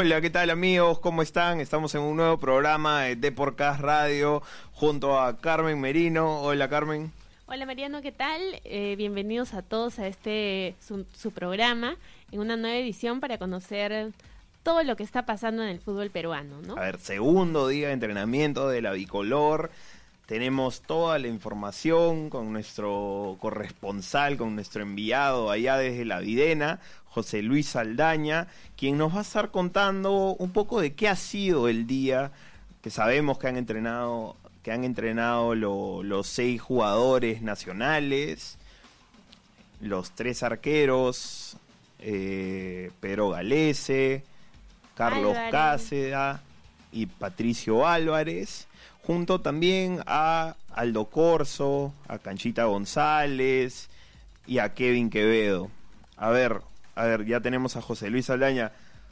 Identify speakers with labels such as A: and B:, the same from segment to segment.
A: Hola, ¿qué tal amigos? ¿Cómo están? Estamos en un nuevo programa de Deporcast Radio junto a Carmen Merino. Hola, Carmen.
B: Hola Mariano, ¿qué tal? Eh, bienvenidos a todos a este su, programa en una nueva edición para conocer todo lo que está pasando en el fútbol peruano, ¿no?
A: A ver, segundo día de entrenamiento de la bicolor. Tenemos toda la información con nuestro corresponsal, con nuestro enviado allá desde la Videna, José Luis Saldaña, quien nos va a estar contando un poco de qué ha sido el día que sabemos que han entrenado, que han entrenado los seis jugadores nacionales, los tres arqueros, eh, Pedro Galese, Carlos Cáceda y Patricio Álvarez junto también a Aldo Corso, a Canchita González y a Kevin Quevedo. A ver, a ver, ya tenemos a José Luis Aldaña.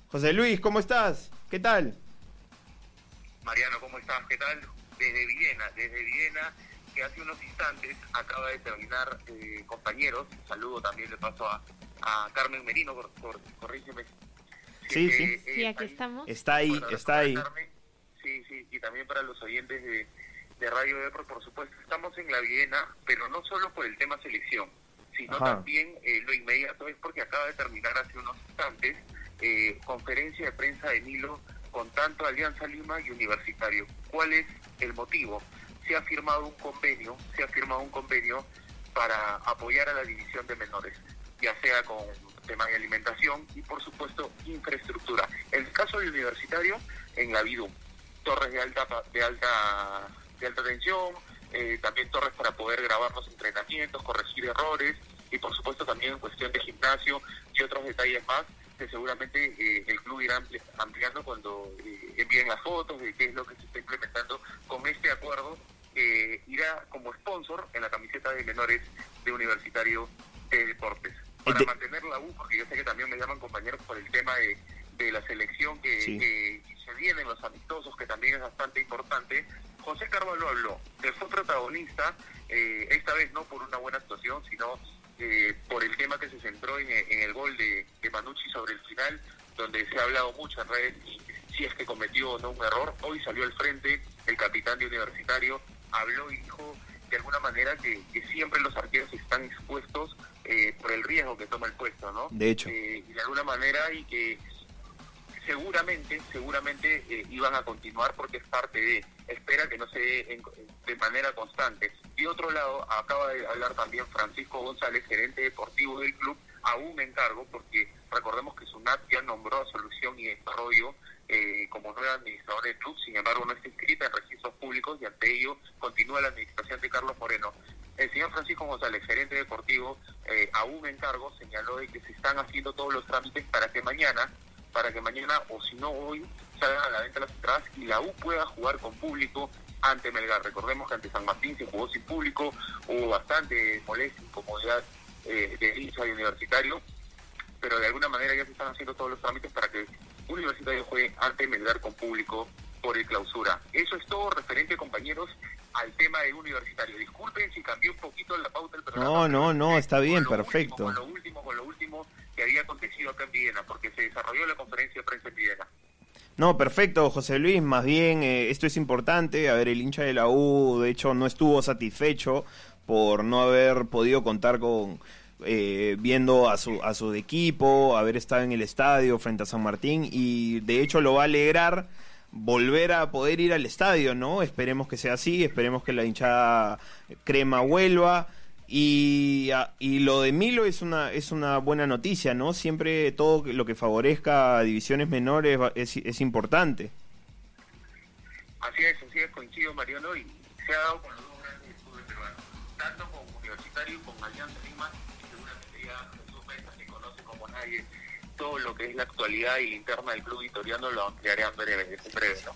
A: José Luis, ¿cómo estás? ¿Qué tal?
C: Mariano, ¿cómo estás? ¿Qué tal? Desde Viena, desde Viena, que hace unos instantes acaba de terminar, eh, compañeros, saludo también le paso a, Carmen Merino, por, corrígeme.
A: Sí, sí.
B: Eh, sí, aquí estamos.
A: Está ahí, está ahí
C: sí, sí, y también para los oyentes de, Radio Depro, por supuesto, estamos en la Viena, pero no solo por el tema selección, sino también eh, lo inmediato es porque acaba de terminar hace unos instantes eh, conferencia de prensa de Nilo con tanto Alianza Lima y Universitario. ¿Cuál es el motivo? Se ha firmado un convenio, se ha firmado un convenio para apoyar a la división de menores, ya sea con tema de alimentación y por supuesto infraestructura. En el caso del universitario, en la VIDUM torres de alta de alta de alta tensión, eh, también torres para poder grabar los entrenamientos, corregir errores y por supuesto también en cuestión de gimnasio y otros detalles más que seguramente eh, el club irá ampliando cuando eh, envíen las fotos de qué es lo que se está implementando con este acuerdo que irá como sponsor en la camiseta de menores de Universitario de Deportes. Para mantener la U, porque yo sé que también me llaman compañeros por el tema de, de la selección que, se vienen, los amistosos, que también es bastante importante. José Carvalho habló, que fue protagonista, eh, esta vez no por una buena actuación, sino eh, por el tema que se centró en, el gol de, de, Manucci sobre el final, donde se ha hablado mucho en redes y si es que cometió o no un error. Hoy salió al frente el capitán de Universitario, habló y dijo de alguna manera que, siempre los arqueros están expuestos eh, por el riesgo que toma el puesto, ¿no?
A: De hecho.
C: y de alguna manera y que seguramente, seguramente eh, iban a continuar porque es parte de, espera que no se dé de manera constante. Y otro lado, acaba de hablar también Francisco González, gerente deportivo del club, aún en cargo, porque recordemos que SUNAT ya nombró a Solución y Desarrollo eh, como nueva administradora del club, sin embargo no está inscrita en registros públicos y ante ello continúa la administración de Carlos Moreno. El señor Francisco González, gerente deportivo, eh, aún en cargo, señaló de que se están haciendo todos los trámites para que mañana para que mañana o si no hoy salgan a la venta las entradas y la U pueda jugar con público ante Melgar. Recordemos que ante San Martín se jugó sin público, hubo bastante molestia, incomodidad eh, de hincha y universitario, pero de alguna manera ya se están haciendo todos los trámites para que Universitario juegue ante Melgar con público por el clausura. Eso es todo referente, compañeros, al tema de Universitario. Disculpen si cambié un poquito la pauta del programa.
A: No, no, no, está bien, perfecto.
C: con lo último, con lo último que había acontecido acá en Viena, porque se desarrolló la conferencia de prensa en Viena.
A: No, perfecto, José Luis. Más bien, eh, esto es importante. A ver, el hincha de la U, de hecho, no estuvo satisfecho por no haber podido contar con eh, viendo a su, a su equipo, haber estado en el estadio frente a San Martín y de hecho lo va a alegrar volver a poder ir al estadio, ¿no? Esperemos que sea así, esperemos que la hinchada crema vuelva. Y, y lo de Milo es una, es una buena noticia, ¿no? Siempre todo lo que favorezca divisiones menores es, importante.
C: Así es, así es, coincido Mariano, y se ha dado con los dos grandes estudios peruanos, tanto con Universitario como con Alianza Lima, seguramente ya Jesús Mesa que conoce como nadie todo lo que es la actualidad y la interna del club vitoriano lo ampliaré en breve, en breve ¿no?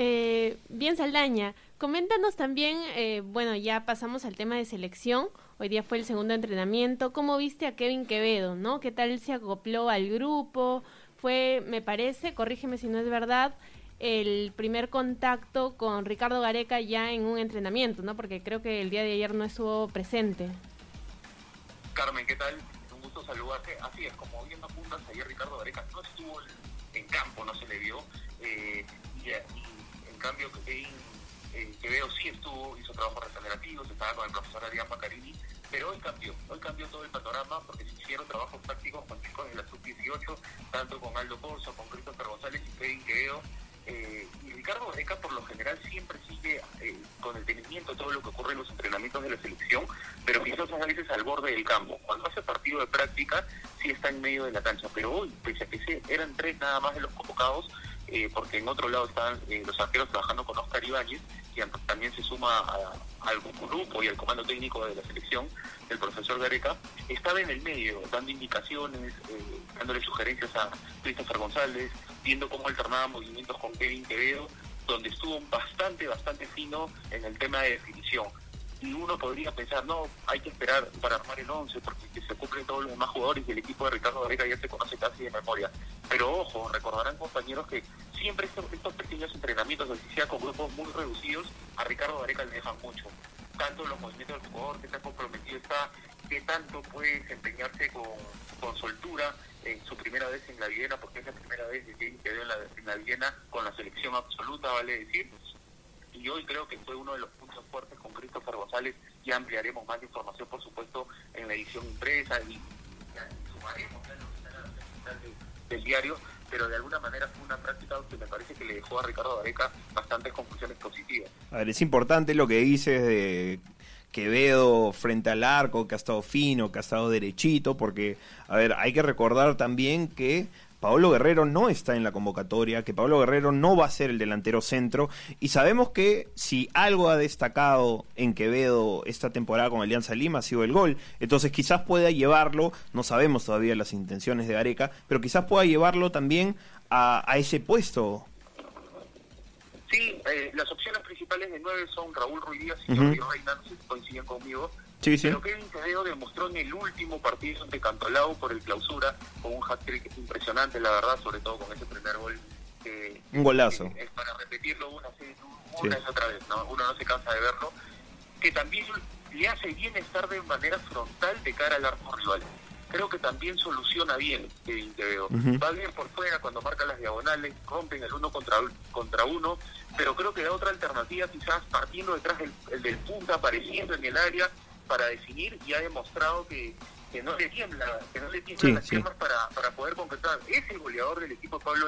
B: Eh, bien, Saldaña, coméntanos también, eh, bueno, ya pasamos al tema de selección, hoy día fue el segundo entrenamiento, ¿cómo viste a Kevin Quevedo, no? ¿Qué tal se acopló al grupo? Fue, me parece, corrígeme si no es verdad, el primer contacto con Ricardo Gareca ya en un entrenamiento, ¿no? Porque creo que el día de ayer no estuvo presente.
C: Carmen, ¿qué tal? Gusto. Así es, como viendo puntas, ayer Ricardo Gareca no estuvo campo no se le vio. Eh, y, en cambio, Kevin eh, Quevedo sí estuvo, hizo trabajos regenerativos, estaba con el profesor Adrián Macarini, pero hoy cambió, hoy cambió todo el panorama porque se hicieron trabajos prácticos con chicos de la sub-18, tanto con Aldo Corso, con Christopher González y Kevin Quevedo. Eh, y Ricardo Reca por lo general siempre sigue eh, con el tenimiento de todo lo que ocurre en los entrenamientos de la selección, pero quizás a veces al borde del campo. Cuando hace partido de práctica, sí está en medio de la cancha, pero hoy, pese a que eran tres nada más de los convocados, eh, porque en otro lado eh, los arqueros trabajando con Oscar Ibáñez, también se suma al grupo y al comando técnico de la selección, del profesor Gareca, estaba en el medio, dando indicaciones, eh, dándole sugerencias a Christopher González, viendo cómo alternaba movimientos con Kevin Quevedo, donde estuvo bastante, bastante fino en el tema de definición y uno podría pensar, no, hay que esperar para armar el 11 porque se cumplen todos los demás jugadores y el equipo de Ricardo Gareca ya se conoce casi de memoria. Pero ojo, recordarán compañeros que siempre estos, pequeños entrenamientos, así sea con grupos muy reducidos, a Ricardo Gareca le dejan mucho. Tanto los movimientos del jugador, que tan comprometido está, que tanto puede desempeñarse con, con soltura en su primera vez en la Viena, porque es la primera vez que quedó en la, en la Viena con la selección absoluta, vale decir. Y hoy creo que fue uno de los Christopher González y ampliaremos más información, por supuesto, en la edición impresa y, sumaremos del diario, pero de alguna manera fue una práctica que me parece que le dejó a Ricardo Gareca bastantes conclusiones positivas.
A: A ver, es importante lo que dices de Quevedo frente al arco, que ha estado fino, que ha estado derechito, porque, a ver, hay que recordar también que Pablo Guerrero no está en la convocatoria, que Pablo Guerrero no va a ser el delantero centro y sabemos que si algo ha destacado en Quevedo esta temporada con Alianza Lima ha sido el gol, entonces quizás pueda llevarlo, no sabemos todavía las intenciones de Gareca, pero quizás pueda llevarlo también a, ese puesto.
C: Sí, eh, las opciones principales de nueve son Raúl Ruiz Díaz y Jordi Reina, no sé si coinciden conmigo.
A: Sí, sí.
C: Pero Kevin Quevedo demostró en el último partido ante Cantolao por el clausura, con un hat-trick impresionante, la verdad, sobre todo con ese primer gol.
A: un golazo.
C: es para repetirlo una, una y otra vez, ¿no? uno no se cansa de verlo. Que también le hace bien estar de manera frontal de cara al arco rival. Creo que también soluciona bien Kevin Quevedo. Va bien por fuera cuando marca las diagonales, rompen el uno contra, contra uno, pero creo que da otra alternativa, quizás partiendo detrás del, del punta, apareciendo en el área para definir y ha demostrado que, que no le tiembla, que no le tiemblan las piernas para, para poder concretar. Es el goleador del equipo Pablo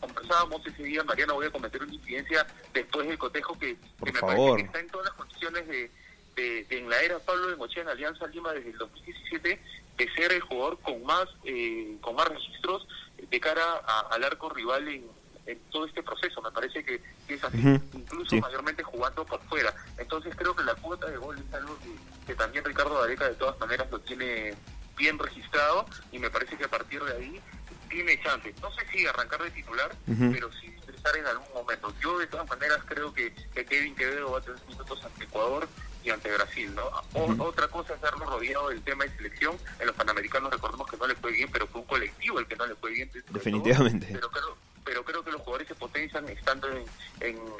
C: Conversábamos ese día, Mariano, voy a cometer una incidencia después del cotejo que, me parece que está en todas las condiciones de, de, en la era Pablo de Mochea en Alianza Lima desde el 2017 de ser el jugador con más eh, con más registros de cara al arco rival en, en todo este proceso. Me parece que, es así, incluso mayormente jugando por fuera. Entonces creo que la cuota de gol es algo que, también Ricardo Areca de todas maneras lo tiene bien registrado y me parece que a partir de ahí tiene chance. No sé si arrancar de titular, pero sí estar en algún momento. Yo de todas maneras creo que, Kevin Quevedo va a tener minutos ante Ecuador y ante Brasil, ¿no? Otra cosa es verlo rodeado del tema de selección. En los Panamericanos recordemos que no le fue bien, pero fue un colectivo el que no le fue bien.
A: Definitivamente.
C: pero creo, pero creo que los jugadores se potencian estando en,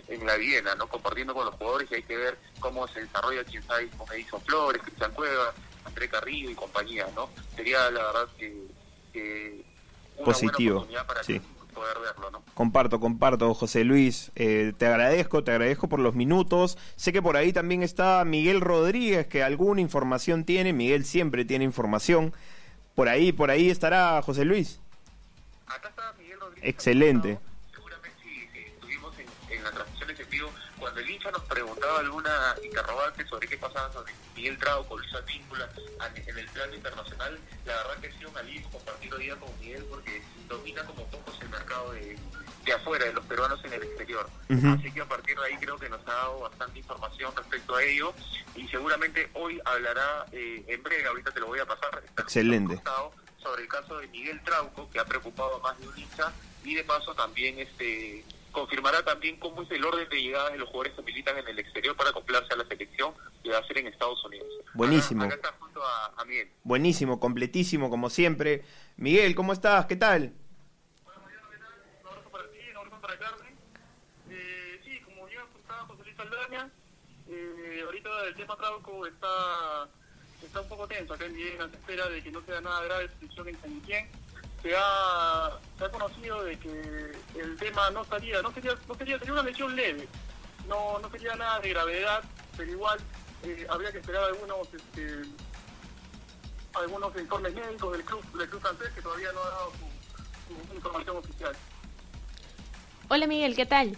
C: en, la Viena, ¿no? Compartiendo con los jugadores y hay que ver cómo se desarrolla, quién sabe, como Edison Flores, Cristian Cueva, André Carrillo y compañía, ¿no? Sería la verdad que, una
A: Positivo,
C: buena oportunidad para poder verlo, ¿no?
A: Comparto, comparto, José Luis. Eh, te agradezco, te agradezco por los minutos. Sé que por ahí también está Miguel Rodríguez, que alguna información tiene. Miguel siempre tiene información. Por ahí, por ahí estará José Luis.
C: Acá está
A: Excelente.
C: Seguramente si, estuvimos en, la transmisión de vivo, cuando el hincha nos preguntaba alguna interrogante sobre qué pasaba sobre Miguel Trauco, con Luisa Víncula en el plano internacional, la verdad que ha sido un alivio compartir hoy día con Miguel porque domina como pocos el mercado de, de afuera, de los peruanos en el exterior. Así que a partir de ahí creo que nos ha dado bastante información respecto a ello y seguramente hoy hablará eh, en breve, ahorita te lo voy a pasar.
A: Excelente
C: sobre el caso de Miguel Trauco, que ha preocupado a más de un hincha, y de paso también este confirmará también cómo es el orden de llegada de los jugadores que militan en el exterior para acoplarse a la selección que va a ser en Estados Unidos.
A: Buenísimo.
C: Acá, está junto a, Miguel.
A: Buenísimo, completísimo como siempre. Miguel, ¿cómo estás? ¿Qué tal?
D: Bueno, Mariano, ¿qué tal? Un abrazo para ti, un abrazo para Carmen. Eh, sí, como ya apuntaba José Luis Saldaña, eh, ahorita el tema Trauco está está un poco tenso acá en Viena, se espera de que no sea nada grave la situación en San. Se ha se ha conocido de que el tema no estaría, no sería, no sería, sería una lesión leve, no, no sería nada de gravedad, pero igual eh, habría que esperar algunos este, algunos informes médicos del club, del club francés que todavía no ha dado su, su información oficial.
B: Hola Miguel, ¿qué tal?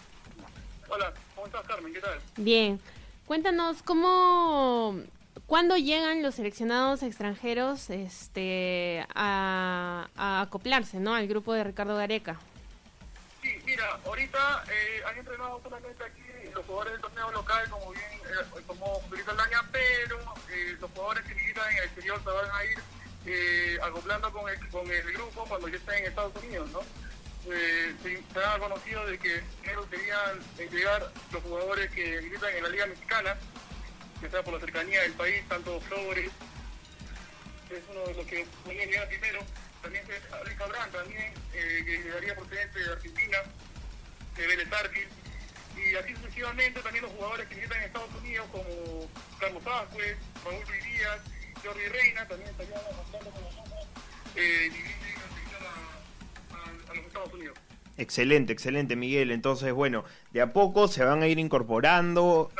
D: Hola, ¿cómo estás Carmen? ¿Qué tal?
B: Bien. Cuéntanos cómo ¿Cuándo llegan los seleccionados extranjeros este, a, acoplarse ¿no? al grupo de Ricardo Gareca?
D: Sí, mira, ahorita eh, han entrenado solamente aquí los jugadores del torneo local, como bien, eh, como Felipe Aldaña, pero eh, los jugadores que militan en el exterior se van a ir eh, acoplando con el, con el grupo cuando ya estén en Estados Unidos, ¿no? Eh, se, se, ha conocido de que primero querían llegar los jugadores que militan en la Liga Mexicana, que sea por la cercanía del país, tanto Flores, es uno de los que podría llegar primero, también Luis Abraham, también, eh, que llegaría procedente de Argentina, de Vélez Arquil, y así sucesivamente también los jugadores que militan en Estados Unidos, como Carlos Vázquez, Raúl Ruiz Díaz, Jordi Reina, también estarían avanzando con nosotros, eh, a, a, a los Estados Unidos.
A: Excelente, excelente Miguel. Entonces, bueno, de a poco se van a ir incorporando.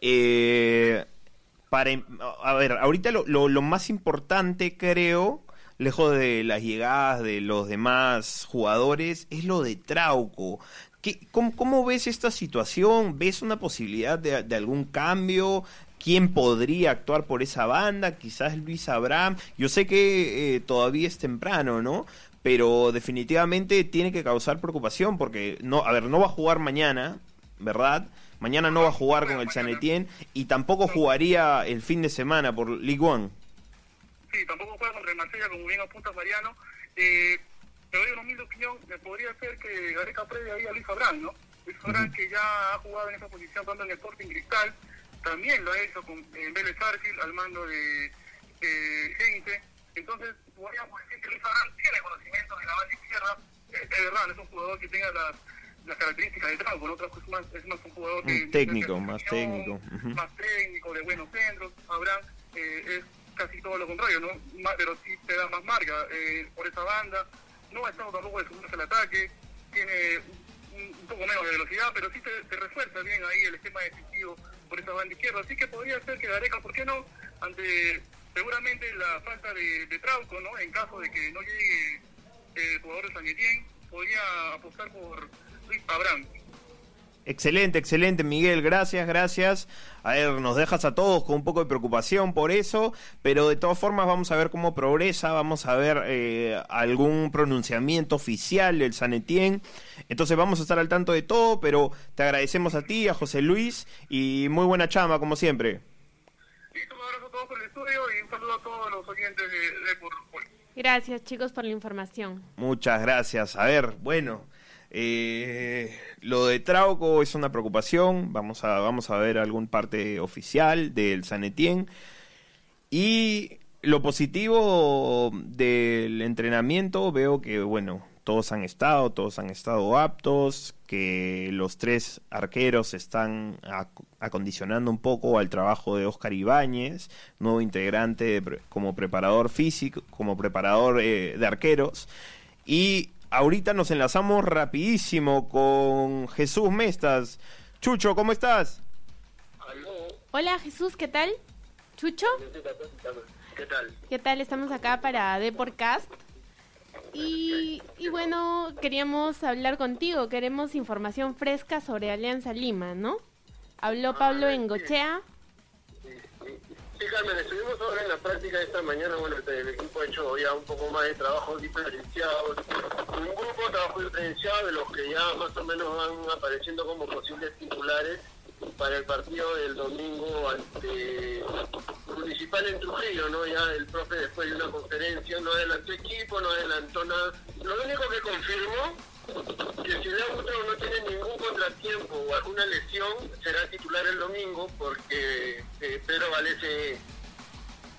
A: Eh, para, a ver, ahorita lo, lo, más importante creo, lejos de las llegadas de los demás jugadores, es lo de Trauco. ¿Qué, cómo, cómo, ves esta situación? ¿Ves una posibilidad de, de, algún cambio? ¿Quién podría actuar por esa banda? Quizás Luis Abraham. Yo sé que eh, todavía es temprano, ¿no? Pero definitivamente tiene que causar preocupación porque, no, a ver, no va a jugar mañana, ¿verdad? Mañana no va a jugar con el San Etienne y tampoco jugaría el fin de semana por Ligue 1.
D: Sí, tampoco juega contra el Marsella, como bien apunta Mariano. Eh, te doy una humilde opinión, me podría ser que Gareca previa ahí a Luis Abraham, ¿no? Luis Abraham, uh -huh. que ya ha jugado en esa posición tanto en Sporting Cristal, también lo ha hecho con en Vélez Argil al mando de, de Gente. Entonces, podríamos decir que Luis Abraham tiene conocimiento de la banda izquierda. Eh, es verdad, es un jugador que tenga las las características de Trauco, ¿no? Trauco es más, es más un jugador que...
A: técnico, más técnico.
D: Uh -huh. Más técnico, de buenos centros. Abraham eh, es casi todo lo contrario, ¿no? Pero sí te da más marca eh, por esa banda. No ha estado tampoco de segundo al ataque. Tiene un, un, poco menos de velocidad, pero sí te, te, refuerza bien ahí el esquema defensivo por esa banda izquierda. Así que podría ser que Gareca, ¿por qué no? Ante seguramente la falta de, de Trauco, ¿no? En caso de que no llegue eh, el jugador de San Etienne, podría apostar por Abraham.
A: Excelente, excelente, Miguel. Gracias, gracias. A ver, nos dejas a todos con un poco de preocupación por eso, pero de todas formas vamos a ver cómo progresa, vamos a ver eh, algún pronunciamiento oficial del San Etienne. Entonces vamos a estar al tanto de todo, pero te agradecemos a ti, a José Luis, y muy buena chama, como siempre.
D: Listo, un abrazo a todos por el estudio y un saludo a todos los oyentes de, de por, por...
B: Gracias, chicos, por la información.
A: Muchas gracias. A ver, bueno. Eh, lo de Trauco es una preocupación. Vamos a, vamos a ver algún parte oficial del San Etienne. Y lo positivo del entrenamiento, veo que, bueno, todos han estado, todos han estado aptos, que los tres arqueros están acondicionando un poco al trabajo de Oscar Ibáñez, nuevo integrante como preparador físico, como preparador eh, de arqueros. Y ahorita nos enlazamos rapidísimo con Jesús Mestas. Chucho, ¿cómo estás?
D: Aló.
B: Hola Jesús, ¿qué tal? Chucho.
D: ¿Qué tal?
B: ¿Qué tal? Estamos acá para Deporcast. Y, y bueno, queríamos hablar contigo, queremos información fresca sobre Alianza Lima, ¿no? Habló Pablo Engochea.
E: Sí, Carmen, estuvimos ahora en la práctica esta mañana, bueno, el equipo ha hecho ya un poco más de trabajo diferenciado, un grupo de trabajo diferenciado de los que ya más o menos van apareciendo como posibles titulares para el partido del domingo ante Municipal en Trujillo, ¿no? Ya el profe después de una conferencia no adelantó equipo, no adelantó nada. Lo único que confirmó que si Leo no tiene contratiempo o alguna lesión, será titular el domingo porque eh, Pedro Valese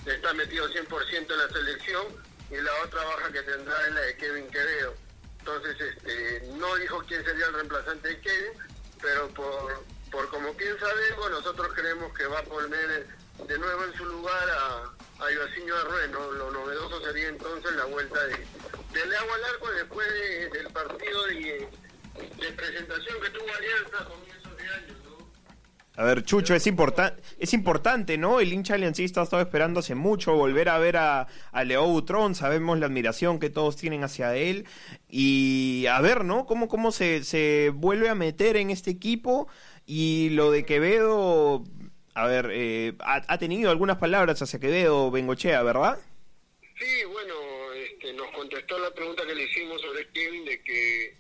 E: está metido 100% en la selección y la otra baja que tendrá es la de Kevin Quevedo. Entonces, este, no dijo quién sería el reemplazante de Kevin, pero por, por como piensa Dengo, nosotros creemos que va a poner de nuevo en su lugar a, a Ivacinho Arrué. Lo novedoso sería entonces la vuelta de, del agua al después del partido de, de, presentación que tuvo Alianza a comienzos de año, ¿no?
A: A ver, Chucho, es, importante es importante, ¿no? El hincha aliancista ha estado esperando hace mucho volver a ver a, a Leo Butrón, sabemos la admiración que todos tienen hacia él, y a ver, ¿no? Cómo, cómo se, se vuelve a meter en este equipo, y lo de Quevedo, a ver, eh, ha, ha, tenido algunas palabras hacia Quevedo, Bengochea, ¿verdad?
E: Sí, bueno, este, nos contestó la pregunta que le hicimos sobre Kevin de que,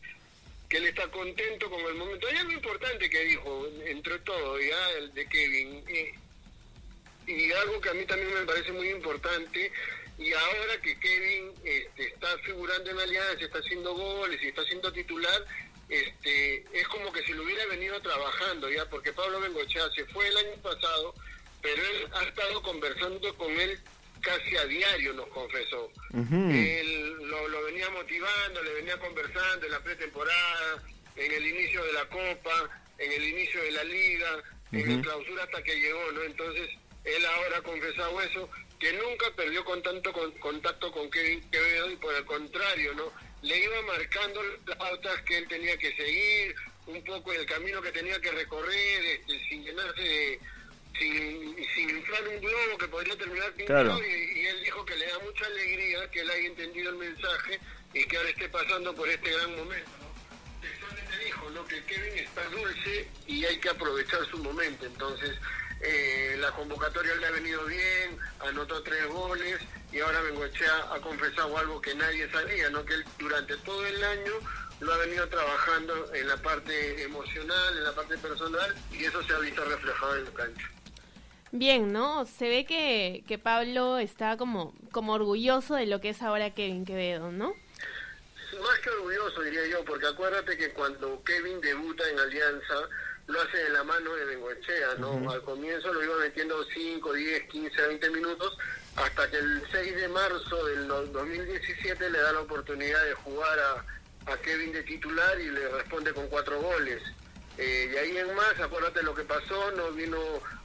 E: que él está contento con el momento. Hay algo importante que dijo, entre todo, ya, el de Kevin. Y, y algo que a mí también me parece muy importante, y ahora que Kevin este, está figurando en Alianza, está haciendo goles y está siendo titular, este, es como que si lo hubiera venido trabajando ya, porque Pablo Bengochea se fue el año pasado, pero él ha estado conversando con él casi a diario, nos confesó. Uh -huh. Él lo, lo, venía motivando, le venía conversando en la pretemporada, en el inicio de la Copa, en el inicio de la Liga, uh -huh. en la clausura hasta que llegó, ¿no? Entonces, él ahora ha confesado eso, que nunca perdió con tanto con, contacto con Kevin Quevedo y por el contrario, ¿no? Le iba marcando las pautas que él tenía que seguir, un poco el camino que tenía que recorrer, este, sin llenarse de sin, sin inflar un globo que podría terminar pintado claro. y, y, él dijo que le da mucha alegría que él haya entendido el mensaje y que ahora esté pasando por este gran momento. ¿no? Textualmente dijo ¿no? que Kevin está dulce y hay que aprovechar su momento. Entonces, eh, la convocatoria le ha venido bien, anotó tres goles y ahora Bengochea ha confesado algo que nadie sabía, ¿no? que él durante todo el año lo ha venido trabajando en la parte emocional, en la parte personal y eso se ha visto reflejado en la cancha.
B: Bien, ¿no? Se ve que, que Pablo está como, como orgulloso de lo que es ahora Kevin Quevedo, ¿no?
E: Más que orgulloso, diría yo, porque acuérdate que cuando Kevin debuta en Alianza, lo hace de la mano de Bengochea, ¿no? Uh -huh. Al comienzo lo iba metiendo 5, 10, 15, 20 minutos, hasta que el 6 de marzo del 2017 le da la oportunidad de jugar a, a Kevin de titular y le responde con cuatro goles. Eh, y ahí en más, acuérdate lo que pasó, no vino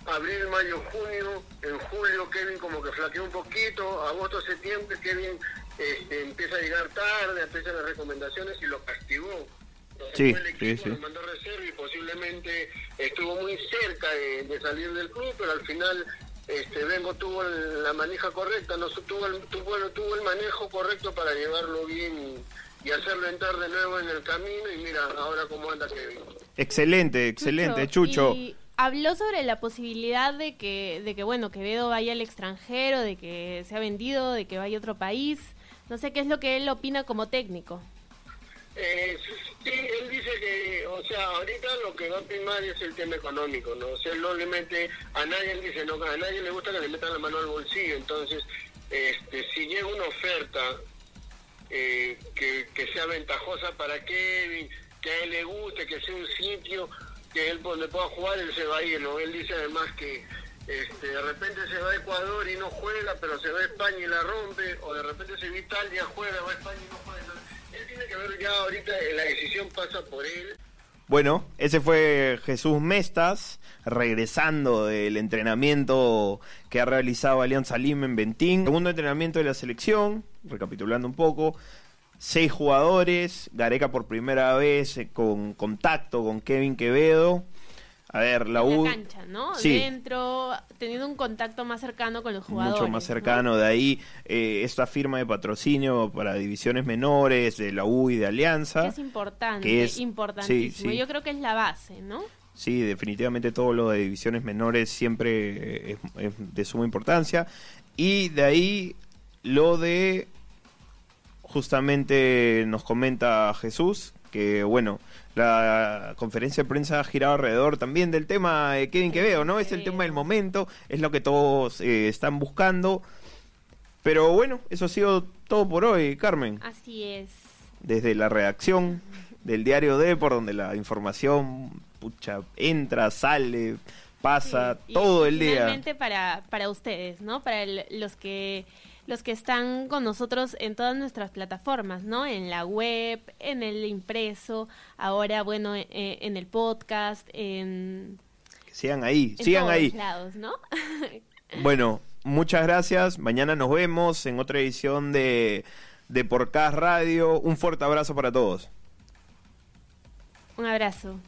E: abril, mayo, junio, en julio Kevin como que flaqueó un poquito, agosto, septiembre Kevin este, empieza a llegar tarde, empiezan las recomendaciones y lo castigó.
A: Sí,
E: el equipo
A: sí, sí.
E: lo mandó reserva y posiblemente estuvo muy cerca de, de, salir del club, pero al final este Vengo tuvo la manija correcta, no tuvo el, tuvo, tuvo el manejo correcto para llevarlo bien y hacerlo entrar de nuevo en el camino y mira ahora cómo anda Kevin.
A: Excelente, excelente, Chucho.
B: Chucho. Y habló sobre la posibilidad de que, de que, bueno, Quevedo vaya al extranjero, de que se ha vendido, de que vaya a otro país. No sé qué es lo que él opina como técnico.
E: Eh, sí, él dice que, o sea, ahorita lo que va a primar es el tema económico, ¿no? O sea, él no le mete, a nadie le dice, no, a nadie le gusta que le metan la mano al bolsillo, entonces, este, si llega una oferta eh, que, que sea ventajosa para Kevin, que a él le guste, que sea un sitio que él donde pueda jugar, él se va a ir, ¿no? Él dice además que este, de repente se va a Ecuador y no juega, pero se va a España y la rompe, o de repente se va a Italia, juega, va a España y no juega. Él tiene que ver ya ahorita, la decisión pasa por él.
A: Bueno, ese fue Jesús Mestas, regresando del entrenamiento que ha realizado Alianza Lima en Bentín. Segundo entrenamiento de la selección, recapitulando un poco. Seis jugadores, Gareca por primera vez con contacto con Kevin Quevedo. A ver, la U.
B: En la cancha, ¿no?
A: Sí.
B: Dentro, teniendo un contacto más cercano con los jugadores.
A: Mucho más cercano.
B: ¿no?
A: De ahí eh, esta firma de patrocinio para divisiones menores de la U y de Alianza.
B: Es importante,
A: que es,
B: importantísimo.
A: Sí, sí.
B: Yo creo que es la base, ¿no?
A: Sí, definitivamente todo lo de divisiones menores siempre es, es de suma importancia. Y de ahí lo de justamente nos comenta Jesús que bueno, la conferencia de prensa ha girado alrededor también del tema de Kevin Quevedo, ¿no? Es el tema del momento, es lo que todos eh, están buscando. Pero bueno, eso ha sido todo por hoy, Carmen.
B: Así es.
A: Desde la redacción del diario D, por donde la información pucha, entra, sale, pasa
B: sí,
A: todo el día.
B: Finalmente para, para ustedes, ¿no? Para el, los que los que están con nosotros en todas nuestras plataformas, ¿no? En la web, en el impreso, ahora, bueno, eh, en el podcast, en...
A: Que sigan ahí,
B: en
A: sigan
B: todos
A: ahí.
B: lados, ¿no?
A: bueno, muchas gracias. Mañana nos vemos en otra edición de de Porcast Radio. Un fuerte abrazo para todos.
B: Un abrazo.